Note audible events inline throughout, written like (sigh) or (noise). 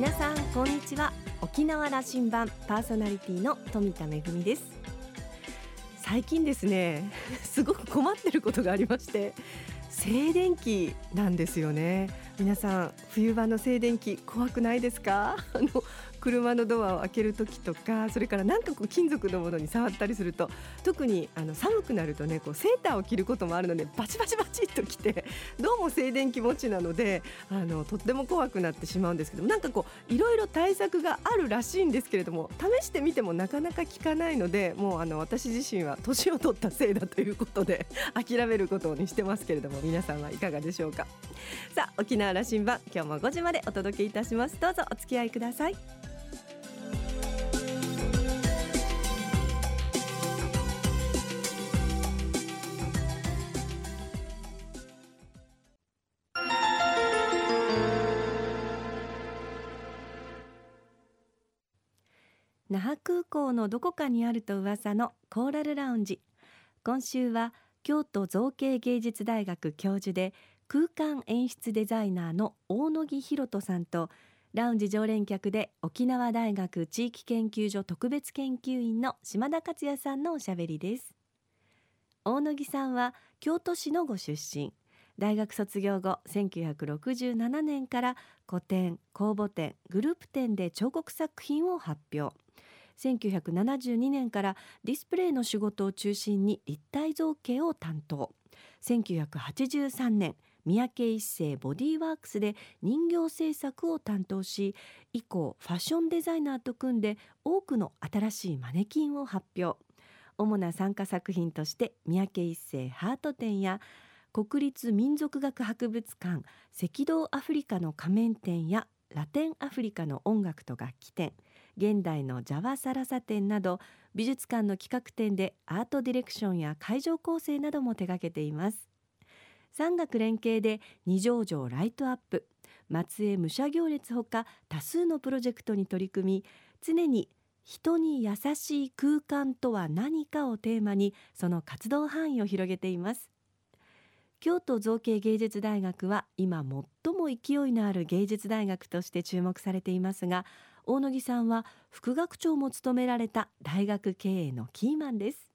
皆さんこんにちは。沖縄羅針盤パーソナリティの富田恵です。最近ですね (laughs) すごく困ってることがありまして静電気なんですよね。皆さん冬場の静電気怖くないですか？(laughs) あの車のドアを開ける時とかそれから何かこう金属のものに触ったりすると特にあの寒くなるとねこうセーターを着ることもあるのでバチバチバチっときてどうも静電気持ちなのであのとっても怖くなってしまうんですけどなんかこういろいろ対策があるらしいんですけれども試してみてもなかなか効かないのでもうあの私自身は年を取ったせいだということで諦めることにしてますけれども皆さんはいかがでしょうか。さあ沖縄羅針盤今日も5時までお届けいたします。どうぞお付き合いください。空港のどこかにあると噂のコーラルラウンジ。今週は京都造形芸術大学教授で空間演出デザイナーの大野木博人さんとラウンジ常連客で沖縄大学地域研究所特別研究員の島田克也さんのおしゃべりです。大野木さんは京都市のご出身。大学卒業後1967年から古典公募展グループ展で彫刻作品を発表。1972年からディスプレイの仕事を中心に立体造形を担当。1983年三宅一生ボディーワークスで人形制作を担当し以降ファッションデザイナーと組んで多くの新しいマネキンを発表。主な参加作品として三宅一生ハート展や国立民族学博物館赤道アフリカの仮面展やラテンアフリカの音楽と楽器展。現代のジャワサラサ展など美術館の企画展でアートディレクションや会場構成なども手掛けています。産学連携で二条城ライトアップ。松江武者行列ほか多数のプロジェクトに取り組み常に人に優しい空間とは何かをテーマにその活動範囲を広げています。京都造形芸術大学は今最も勢いのある芸術大学として注目されていますが大野木さんは副学長も務められた大学経営のキーマンです。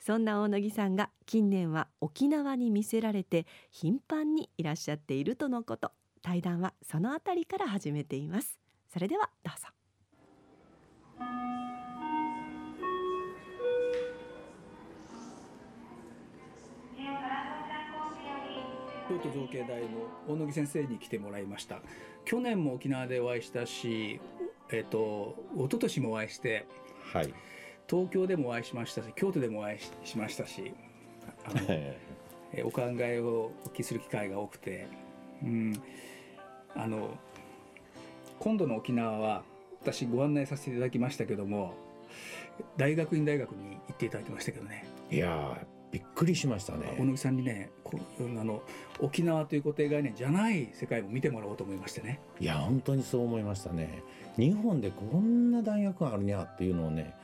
そんな大野木さんが近年は沖縄に魅せられて頻繁にいらっしゃっているとのこと。対談はそのあたりから始めています。それではどうぞ。京都造形大の大野木先生に来てもらいました。去年も沖縄でお会いしたしえっ、と一昨年もお会いしてはい。東京でもお会いしましたし京都でもお会いしましたしあのえお考えをお聞きする機会が多くて、うん、あの今度の沖縄は私ご案内させていただきましたけども大学院大学に行っていただきましたけどね。いやびっくりしましたね。小野木さんにねこあの沖縄という固定概念じゃない世界も見てもらおうと思いましてね。いや本当にそう思いましたね。日本でこんな大学があるにゃっていうのをね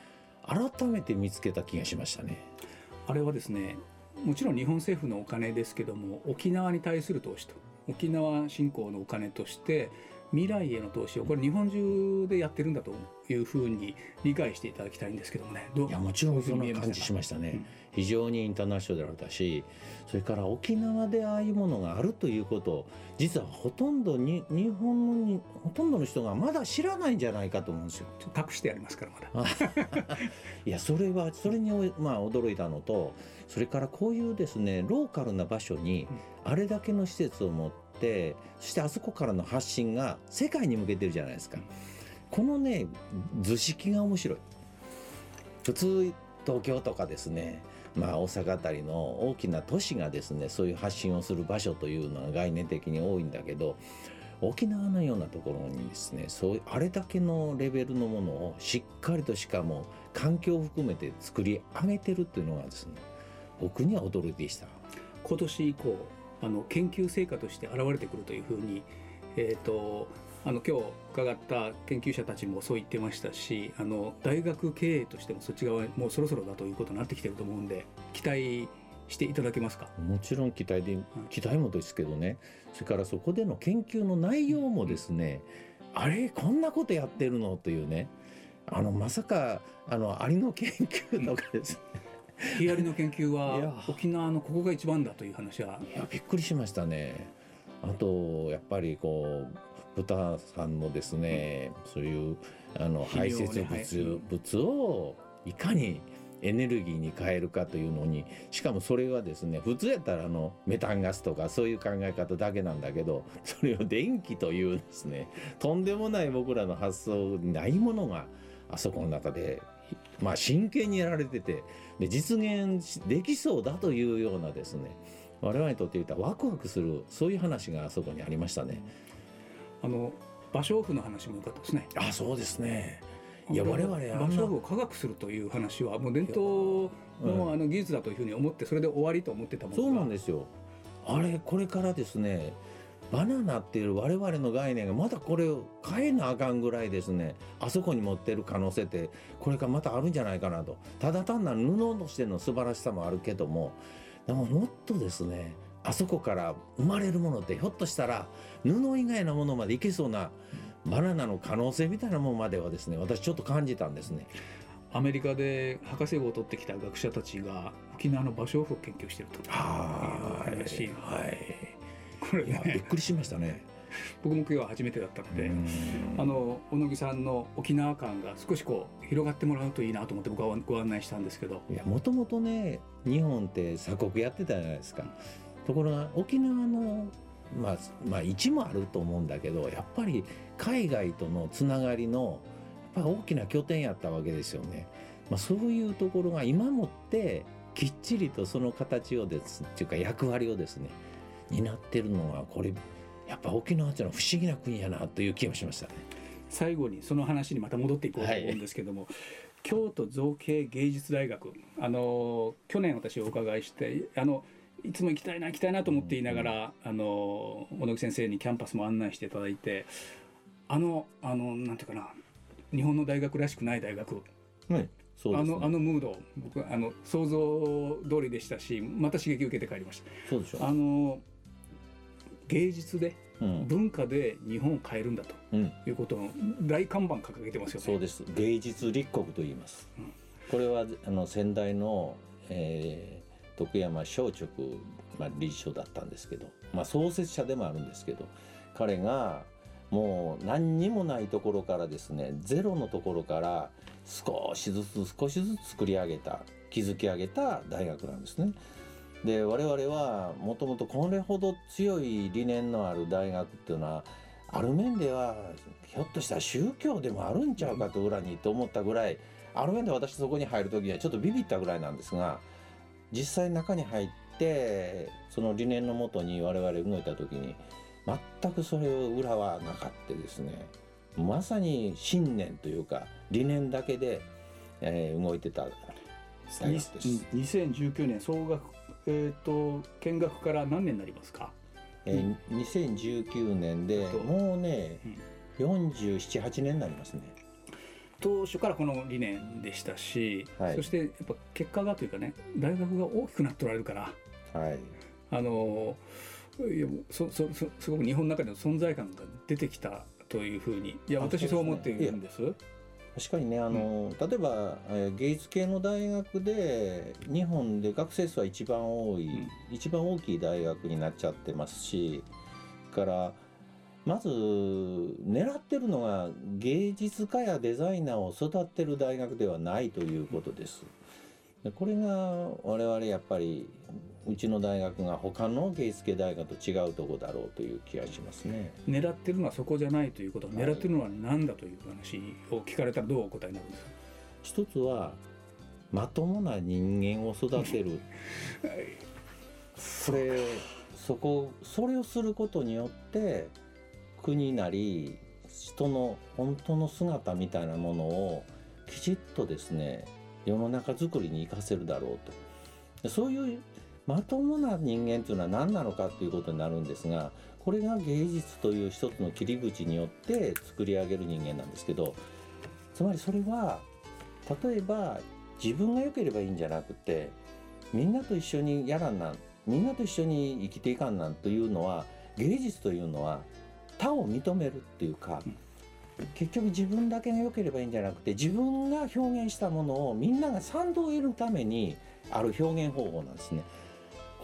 改めて見つけた気がしましたね。あれはですねもちろん日本政府のお金ですけども沖縄に対する投資と沖縄振興のお金として未来への投資をこれ日本中でやってるんだというふうに理解していただきたいんですけどもね。いやもちろんそんな感じしましたね、うん、非常にインターナショナルだしそれから沖縄でああいうものがあるということ実はほとんどに日本のほとんどの人がまだ知らないんじゃないかと思うんですよ。隠してありますからまだ。いやそれはそれにまあ驚いたのとそれからこういうですねローカルな場所にあれだけの施設を持ってそしてあそこからの発信が世界に向けてるじゃないですか。このね図式が面白い。普通東京とかですねまあ、大阪あたりの大きな都市がですねそういう発信をする場所というのが概念的に多いんだけど沖縄のようなところにですねそういうあれだけのレベルのものをしっかりとしかも環境を含めて作り上げてるっていうのがですね僕には驚きでした今年以降あの研究成果として現れてくるというふうに、えーとあの今日伺った研究者たちもそう言ってましたしあの大学経営としてもそっち側もうそろそろだということになってきてると思うんで期待していただけますか？もちろん期待で期待もですけどね。それからそこでの研究の内容もですね、あれこんなことやってるの？というね。あのまさかあのアリの研究とかですね。ヒアリの研究は沖縄のここが一番だという話は。いやびっくりしましたね。あとやっぱりこう豚さんのですねそういうあの排泄物物をいかにエネルギーに変えるかというのにしかもそれはですね普通やったらあのメタンガスとかそういう考え方だけなんだけどそれを電気というですねとんでもない僕らの発想ないものがあそこの中でまあ真剣にやられててで実現しできそうだというようなですね我々にとって言ったらワクワクするそういう話があそこにありましたね。あの芭蕉布の話も良かったですね。あそうですね。いや我々芭蕉布を科学するという話はもう伝統のあの技術だというふうに思ってそれで終わりと思ってたものが。そうなんですよ。あれこれからですねバナナっていう我々の概念がまたこれを変えなあかんぐらいですねあそこに持ってる可能性ってこれからまたあるんじゃないかなと。ただ単なる布としての素晴らしさもあるけどもでももっとですねあそこから生まれるものってひょっとしたら布以外のものまでいけそうなバナナの可能性みたいなものまではですね私ちょっと感じたんですね。アメリカで博士号を取ってきた学者たちが沖縄の芭蕉布を研究していると。い。う話はい。これいやびっねくりしましたね。僕も今日は初めてだったので、うん。あの小野木さんの沖縄感が少しこう広がってもらうといいなと思って僕はご案内したんですけど。もともとね日本って鎖国やってたじゃないですかところが沖縄のまあまあ位置もあると思うんだけどやっぱり海外とのつながりのやっぱ大きな拠点やったわけですよね、まあ、そういうところが今もってきっちりとその形をですっていうか役割をですね担ってるのはこれやっぱ沖縄っていうのは不思議な国やなという気がしましたね。最後にその話にまた戻っていこうと思うんですけども、京都造形芸術大学あの去年私お伺いしてあのいつも行きたいな行きたいなと思っていながら、あの小野木先生にキャンパスも案内していただいてあのあのなんていうかな日本の大学らしくない大学、はい、そうね。あのあのムード僕あの想像通りでしたしまた刺激を受けて帰りましそうでしょた。あの芸術でうん。文化で日本を変えるんだとうん。いうことの大看板掲げてますよね。そうです。芸術立国と言います、うん。これはあの先代の、えー徳山松竹、まあ、理事長だったんですけど、まあ、創設者でもあるんですけど彼がもう何にもないところからですねゼロのところから少しずつ少しずつ作り上げた築き上げた大学なんですね。で我々はもともとこれほど強い理念のある大学っていうのはある面ではひょっとしたら宗教でもあるんちゃうかと裏にと思ったぐらいある面で私そこに入る時にはちょっとビビったぐらいなんですが実際中に入ってその理念のもとに我々動いた時に全くそれを裏はなかったですねまさに信念というか理念だけで、えー動いてた大学です。2019年総額えっ、と見学から何年になりますか？えー2019年でともうね、478年になりますね。当初からこの理念でしたし、はい。そしてやっぱ結果がというかね大学が大きくなっておられるからはい、あのいやそそそすごく日本の中での存在感が出てきたというふうにいやあ私そう思っているんです？確かにねあの、例えば、えー芸術系の大学で日本で学生数は一番多い、うん。一番大きい大学になっちゃってますしからまず狙ってるのが芸術家やデザイナーを育てる大学ではないということです。でこれが我々やっぱりうちの大学が他の芸術系大学と違うところだろうという気がしますね。狙ってるのはそこじゃないということ、はい狙ってるのは何だという話を聞かれたらどうお答えになるんですか？一つはまともな人間を育てる (laughs) それそこそれをすることによって国なり人の本当の姿みたいなものをきちっとですね世の中づくりに生かせるだろうと。そういうまともな人間というのは何なのかということになるんですがこれが芸術という一つの切り口によって作り上げる人間なんですけどつまりそれは例えば自分が良ければいいんじゃなくてみんなと一緒にやらんなんみんなと一緒に生きていかんなんというのは芸術というのは他を認めるっていうか結局自分だけが良ければいいんじゃなくて自分が表現したものをみんなが賛同を得るためにある表現方法なんですね。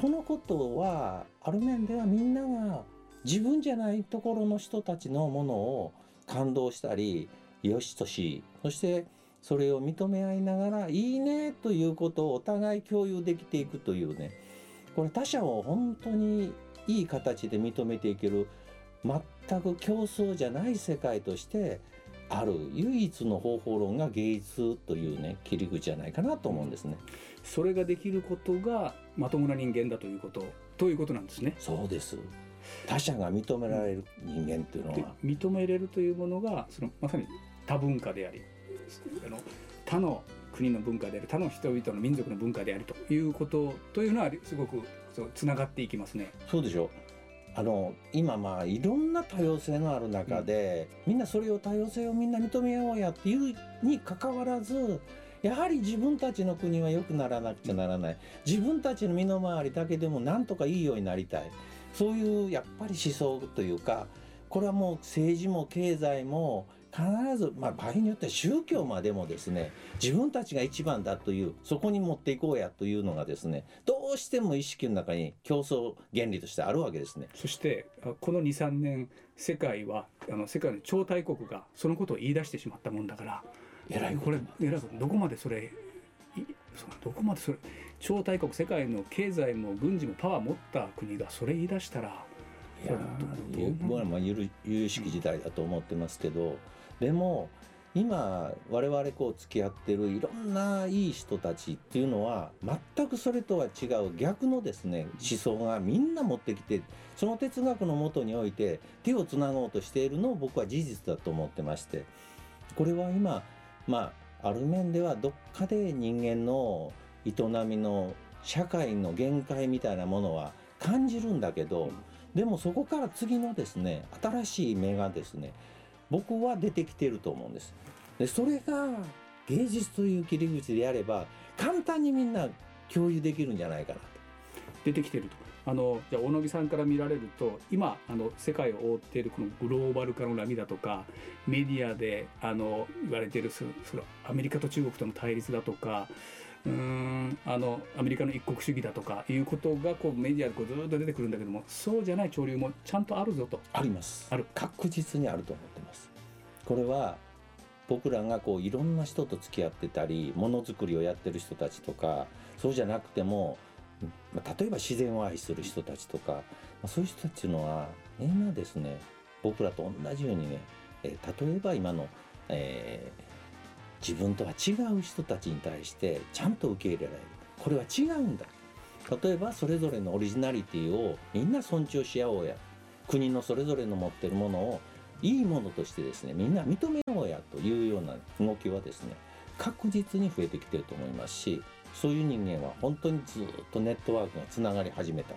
このことはある面ではみんなが自分じゃないところの人たちのものを感動したりよしとしそしてそれを認め合いながらいいねということをお互い共有できていくというねこれ他者を本当にいい形で認めていける全く競争じゃない世界としてある唯一の方法論が芸術というね切り口じゃないかなと思うんですね。それができることがまともな人間だということということなんですね。そうです他者が認められる人間っていうのは、認めれるというものがそのまさに多文化でありあの他の国の文化であり他の人々の民族の文化でありということというのはすごくそうつながっていきますね。そうでしょあの今まあいろんな多様性のある中で、うん、みんなそれを多様性をみんな認めようやっていうにかかわらずやはり自分たちの国は良くならなくちゃならない。自分たちの身の回りだけでもなんとかいいようになりたい。そういうやっぱり思想というかこれはもう政治も経済も必ず、まあ、場合によっては宗教までもですね自分たちが一番だというそこに持っていこうやというのがですねどうしても意識の中に競争原理としてあるわけですね。そしてこの23年世界はあの世界の超大国がそのことを言い出してしまったもんだから偉いこれ偉いどこまでそれどこまでそれ超大国世界の経済も軍事もパワー持った国がそれ言い出したらいや僕はまあ有有識時代だと思ってますけど、でも今我々こう付き合ってるいろんないい人たちっていうのは全くそれとは違う逆のですね思想がみんな持ってきてその哲学のもとにおいて手をつなごうとしているのを僕は事実だと思ってましてこれは今まあある面ではどっかで人間の営みの社会の限界みたいなものは感じるんだけどでもそこから次のですね新しい芽がですね僕は出てきてると思うんです。でそれが芸術という切り口でやれば簡単にみんな共有できるんじゃないかなと。出てきてると。あのじゃあ大野木さんから見られると今あの世界を覆っているこのグローバル化の波だとかメディアであの言われているそのアメリカと中国との対立だとかうんあのアメリカの一国主義だとかいうことがこうメディアでこうずっと出てくるんだけどもそうじゃない潮流もちゃんとあるぞと。あります。ある。確実にあると思ってます。これは僕らがこういろんな人と付き合ってたりものづくりをやってる人たちとかそうじゃなくても、まあ、例えば自然を愛する人たちとか、まあ、そういう人たちのはみんなですね僕らと同じようにね、えー、例えば今の、えー、自分とは違う人たちに対してちゃんと受け入れられる。これは違うんだ。例えばそれぞれのオリジナリティをみんな尊重し合おうや。国のそれぞれの持ってるものをいいものとしてですねみんな認めようやというような動きはですね確実に増えてきてると思いますしそういう人間は本当にずっとネットワークがつながり始めた。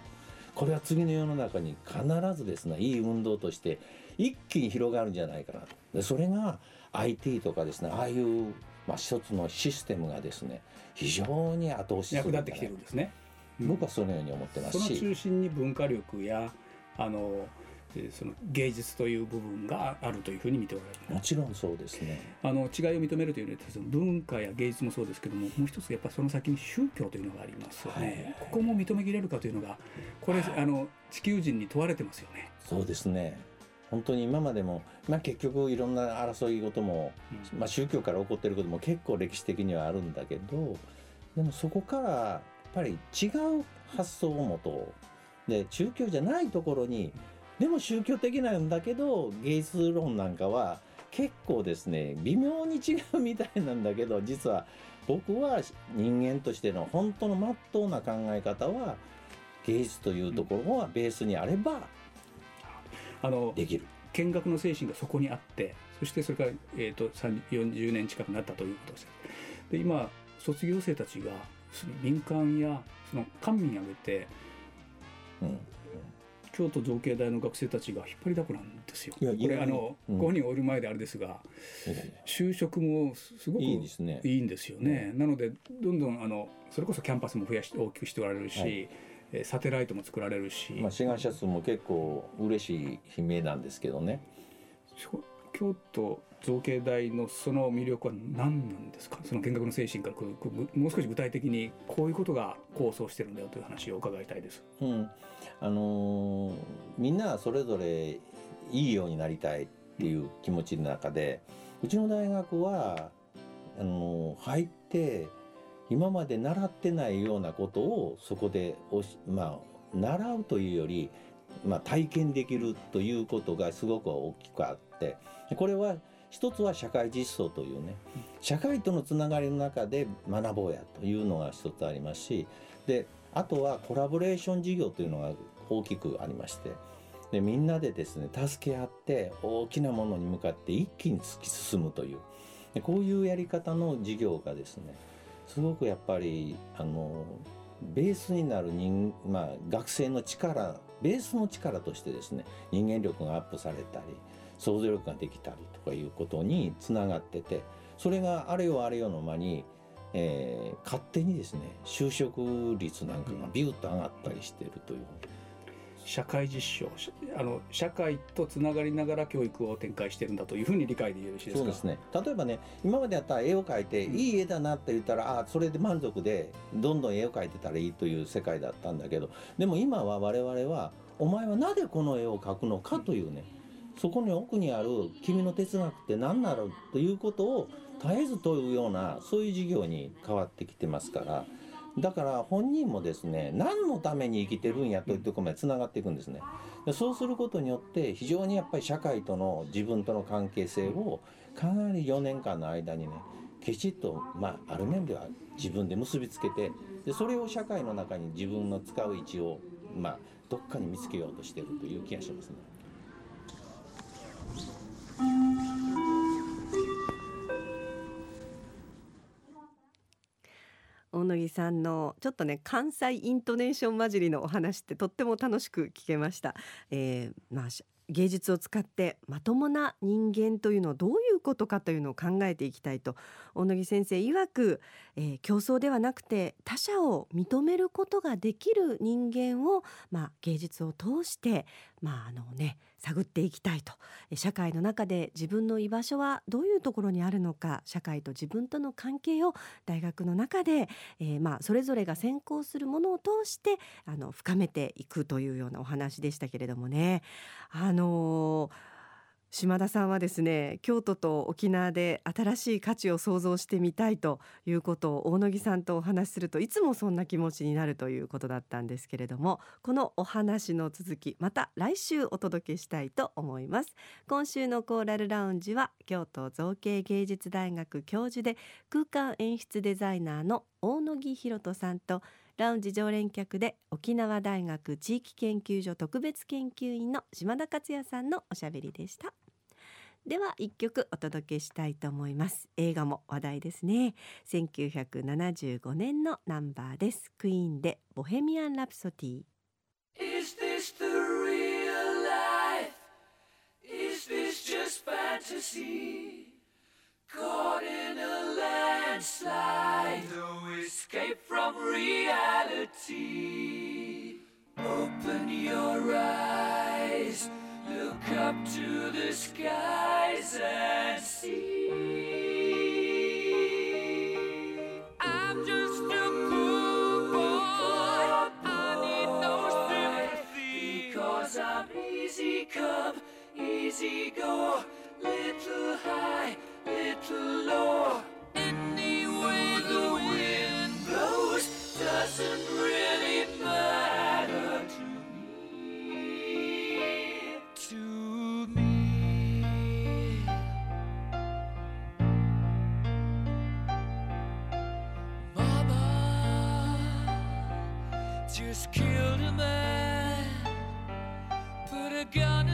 これは次の世の中に必ずですねいい運動として一気に広がるんじゃないかな。でそれが IT とかですねああいう、まあ、一つのシステムがですね非常に後押しする役立ってきてるんですね、僕はそのように思ってますし。その中心に文化力やあのその芸術という部分があるというふうに見ておられる。もちろんそうですね。あの違いを認めるというのは文化や芸術もそうですけどももう一つやっぱその先に宗教というのがありますよね、はい、ここも認めきれるかというのがこれ、はい、あの地球人に問われてますよね。そうですね本当に今までも、まあ、結局いろんな争い事も、うん、まあ、宗教から起こってることも結構歴史的にはあるんだけどでもそこからやっぱり違う発想を持とう。で宗教じゃないところにでも宗教的なんだけど芸術論なんかは結構ですね微妙に違うみたいなんだけど実は僕は人間としての本当のまっとうな考え方は芸術というところはベースにあればあのできる。見学の精神がそこにあってそしてそれから、えーと、40年近くなったということです。で今卒業生たちが民間やその官民挙げて、うん、京都造形大の学生たちが引っ張りだこなんですよ。これあの、うん、ご本人おる前であれですが、就職もすごくいいですね。いいんですよね。なのでどんどんあのそれこそキャンパスも増やして大きくしておられるし。はいサテライトも作られるし、まあ、志願者数も結構嬉しい悲鳴なんですけどね。京都造形大のその魅力は何なんですか？その見学の精神からもう少し具体的にこういうことが構想してるんだよという話を伺いたいです。うん、あのー、みんなそれぞれいいようになりたいっていう気持ちの中でうちの大学はあのー、入って今まで習ってないようなことをそこでまあ習うというより、まあ、体験できるということがすごく大きくあってこれは一つは社会実装というね社会とのつながりの中で学ぼうやというのが一つありますしであとはコラボレーション事業というのが大きくありましてでみんなでですね助け合って大きなものに向かって一気に突き進むというこういうやり方の事業がですねすごくやっぱりあのベースになる人、まあ、学生の力ベースの力としてですね人間力がアップされたり想像力ができたりとかいうことにつながっててそれがあれよあれよの間に、えー、勝手にですね就職率なんかがビューッと上がったりしてるという。社会実証あの社会とつながりながら教育を展開してるんだというふうに理解でよろしいですか？そうですね。例えばね今までやったら絵を描いて、うん、いい絵だなって言ったらあそれで満足でどんどん絵を描いてたらいいという世界だったんだけどでも今は我々はお前はなぜこの絵を描くのかというね、うん、そこに奥にある君の哲学って何なの？ということを絶えず問うようなそういう授業に変わってきてますから。だから本人もですね何のために生きてるんやというところまでつながっていくんですねでそうすることによって非常にやっぱり社会との自分との関係性をかなり4年間の間にねきちっと、まあ、ある面では自分で結びつけてでそれを社会の中に自分の使う位置を、まあ、どっかに見つけようとしてるという気がしますね。さんのちょっとね関西イントネーション混じりのお話ってとっても楽しく聞けました。えー、まあ芸術を使ってまともな人間というのをどういうことかというのを考えていきたいと大野木先生曰く、えー、競争ではなくて他者を認めることができる人間を、まあ、芸術を通して、まああのね、探っていきたいと社会の中で自分の居場所はどういうところにあるのか社会と自分との関係を大学の中で、えー、まあそれぞれが専攻するものを通してあの深めていくというようなお話でしたけれどもね。あのー島田さんはですね京都と沖縄で新しい価値を創造してみたいということを大野木さんとお話しするといつもそんな気持ちになるということだったんですけれどもこのお話の続きまた来週お届けしたいと思います。今週のコーラルラウンジは京都造形芸術大学教授で空間演出デザイナーの大野木博人さんとラウンジ常連客で沖縄大学地域研究所特別研究員の島田克也さんのおしゃべりでした。では一曲お届けしたいと思います。映画も話題ですね。1975年のナンバーです。クイーンでボヘミアンラプソディ。Is this the real life? Is this just fantasy? Caught in a landslide. Open your eyes Look up to the skies and see. I'm just a poor boy. Because I'm easy come, easy go. Little high, little low. Just killed a man, put a gun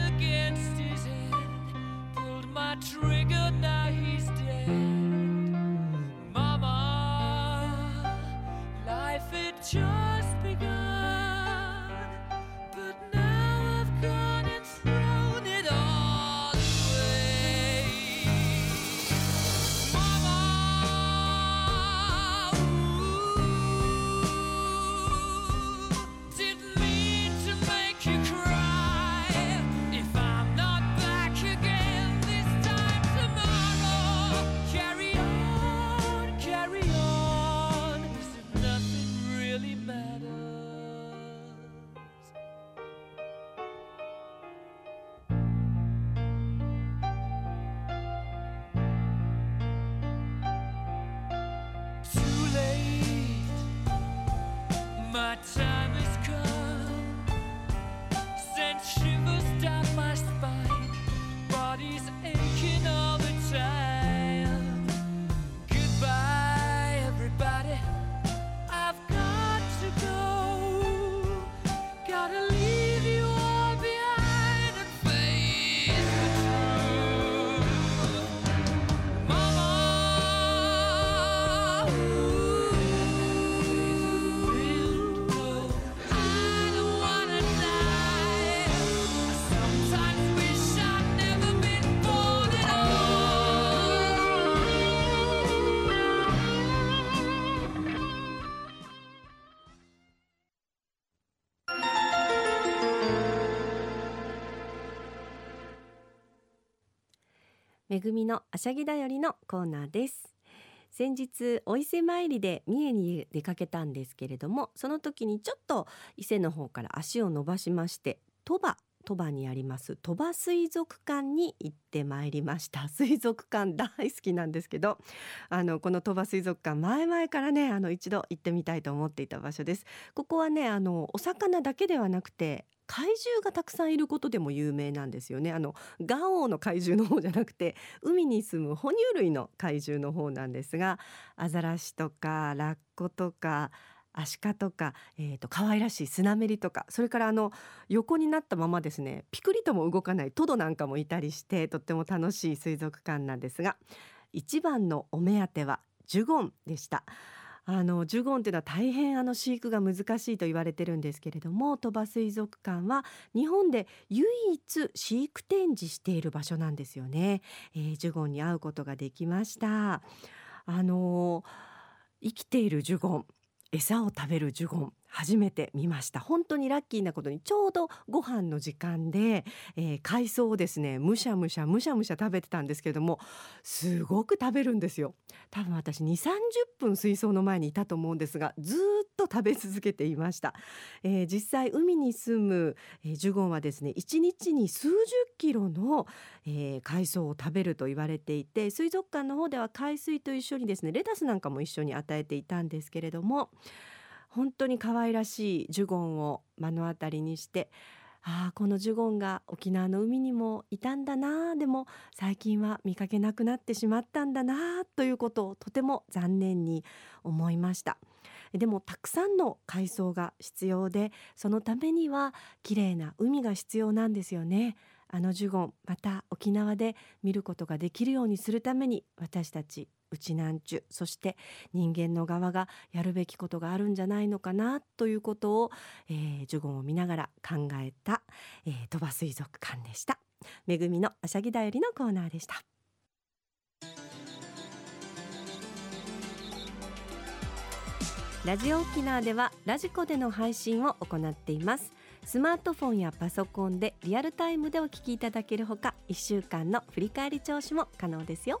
みのあしゃぎだよりのコーナーです。先日お伊勢参りで三重に出かけたんですけれどもその時にちょっと伊勢の方から足を伸ばしまして鳥羽鳥羽にあります鳥羽水族館に行ってまいりました。(laughs) 水族館大好きなんですけどあのこの鳥羽水族館前々からねあの一度行ってみたいと思っていた場所です。ここはねあのお魚だけではなくて怪獣がたくさんいることでも有名なんですよねあのガオの怪獣の方じゃなくて海に住む哺乳類の怪獣の方なんですがアザラシとかラッコとかアシカとか、えーと、可愛らしいスナメリとかそれからあの横になったままですねピクリとも動かないトドなんかもいたりしてとっても楽しい水族館なんですが一番のお目当てはジュゴンでした。あのジュゴンというのは大変あの飼育が難しいと言われてるんですけれども鳥羽水族館は日本で唯一飼育展示している場所なんですよね、えー、ジュゴンに会うことができました。あの生きているジュゴン餌を食べるジュゴン初めて見ました。本当にラッキーなことにちょうどご飯の時間で、えー、海藻をですねむしゃむしゃむしゃむしゃ食べてたんですけれどもすごく食べるんですよ。多分私2 3 0分水槽の前にいたと思うんですがずっと食べ続けていました、えー、実際海に住む、えー、ジュゴンはですね1日に数十キロの、えー、海藻を食べると言われていて水族館の方では海水と一緒にですねレタスなんかも一緒に与えていたんですけれども本当に可愛らしいジュゴンを目の当たりにしてああこのジュゴンが沖縄の海にもいたんだなでも最近は見かけなくなってしまったんだなということをとても残念に思いました。でもたくさんの海藻が必要でそのためには綺麗な海が必要なんですよね。あのジュゴンまた沖縄で見ることができるようにするために私たちうちなんちゅそして人間の側がやるべきことがあるんじゃないのかなということを、えー、ジュゴンを見ながら考えた、えー、鳥羽水族館でした。めぐみのあしゃぎだよりのコーナーでした。ラジオ沖縄ではラジコでの配信を行っています。スマートフォンやパソコンでリアルタイムでお聞きいただけるほか1週間の振り返り聴取も可能ですよ。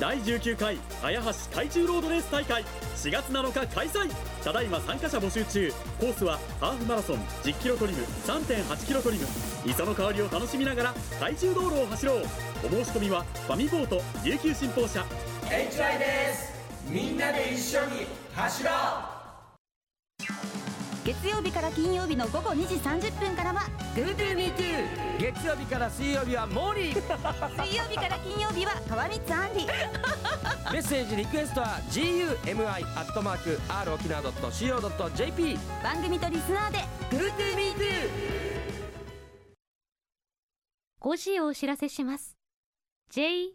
第19回綾橋海中ロードレース大会4月7日開催ただいま参加者募集中コースはハーフマラソン。1 0キロトリム3 8キロトリム磯の香りを楽しみながら海中道路を走ろう。お申し込みはファミポート琉球新報社。HI です。みんなで一緒に走ろう。月曜日から金曜日の午後2時30分からは「GoToMeToo」月曜日から水曜日はモーリー。(laughs) 水曜日から金曜日は川光アンディメッセージリクエストは gumi.r 沖縄 .co.jp 番組とリスナーで「GoToMeToo」5時をお知らせします。JOXR